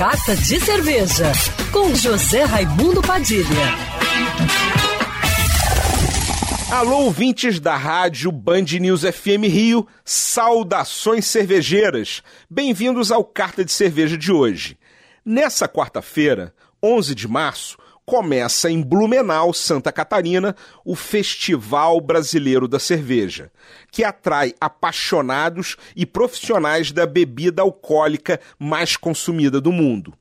Carta de Cerveja, com José Raimundo Padilha. Alô, ouvintes da rádio Band News FM Rio, saudações cervejeiras. Bem-vindos ao Carta de Cerveja de hoje. Nessa quarta-feira, 11 de março, começa em Blumenau, Santa Catarina, o Festival Brasileiro da Cerveja, que atrai apaixonados e profissionais da bebida alcoólica mais consumida do mundo.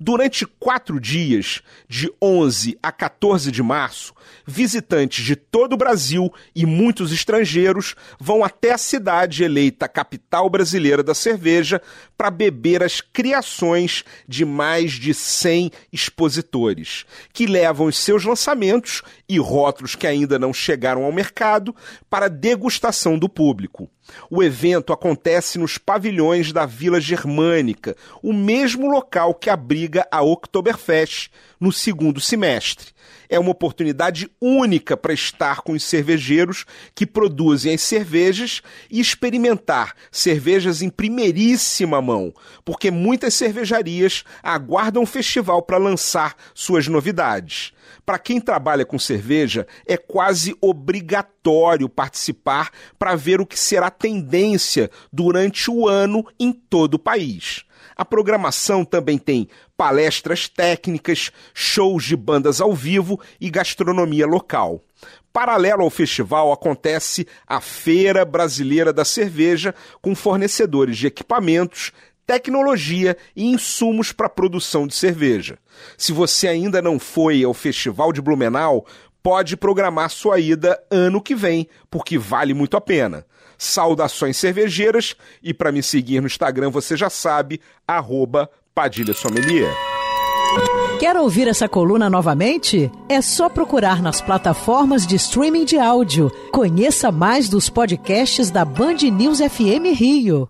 Durante quatro dias, de 11 a 14 de março, visitantes de todo o Brasil e muitos estrangeiros vão até a cidade eleita capital brasileira da cerveja para beber as criações de mais de 100 expositores, que levam os seus lançamentos e rótulos que ainda não chegaram ao mercado para degustação do público. O evento acontece nos pavilhões da Vila Germânica, o mesmo local que abriga a Oktoberfest no segundo semestre. É uma oportunidade única para estar com os cervejeiros que produzem as cervejas e experimentar cervejas em primeiríssima mão, porque muitas cervejarias aguardam o festival para lançar suas novidades. Para quem trabalha com cerveja, é quase obrigatório participar para ver o que será tendência durante o ano em todo o país. A programação também tem palestras técnicas, shows de bandas ao vivo e gastronomia local. Paralelo ao festival acontece a Feira Brasileira da Cerveja, com fornecedores de equipamentos, tecnologia e insumos para a produção de cerveja. Se você ainda não foi ao Festival de Blumenau, pode programar sua ida ano que vem, porque vale muito a pena. Saudações cervejeiras e para me seguir no Instagram você já sabe, arroba Padilha Sommelier. Quer ouvir essa coluna novamente? É só procurar nas plataformas de streaming de áudio. Conheça mais dos podcasts da Band News FM Rio.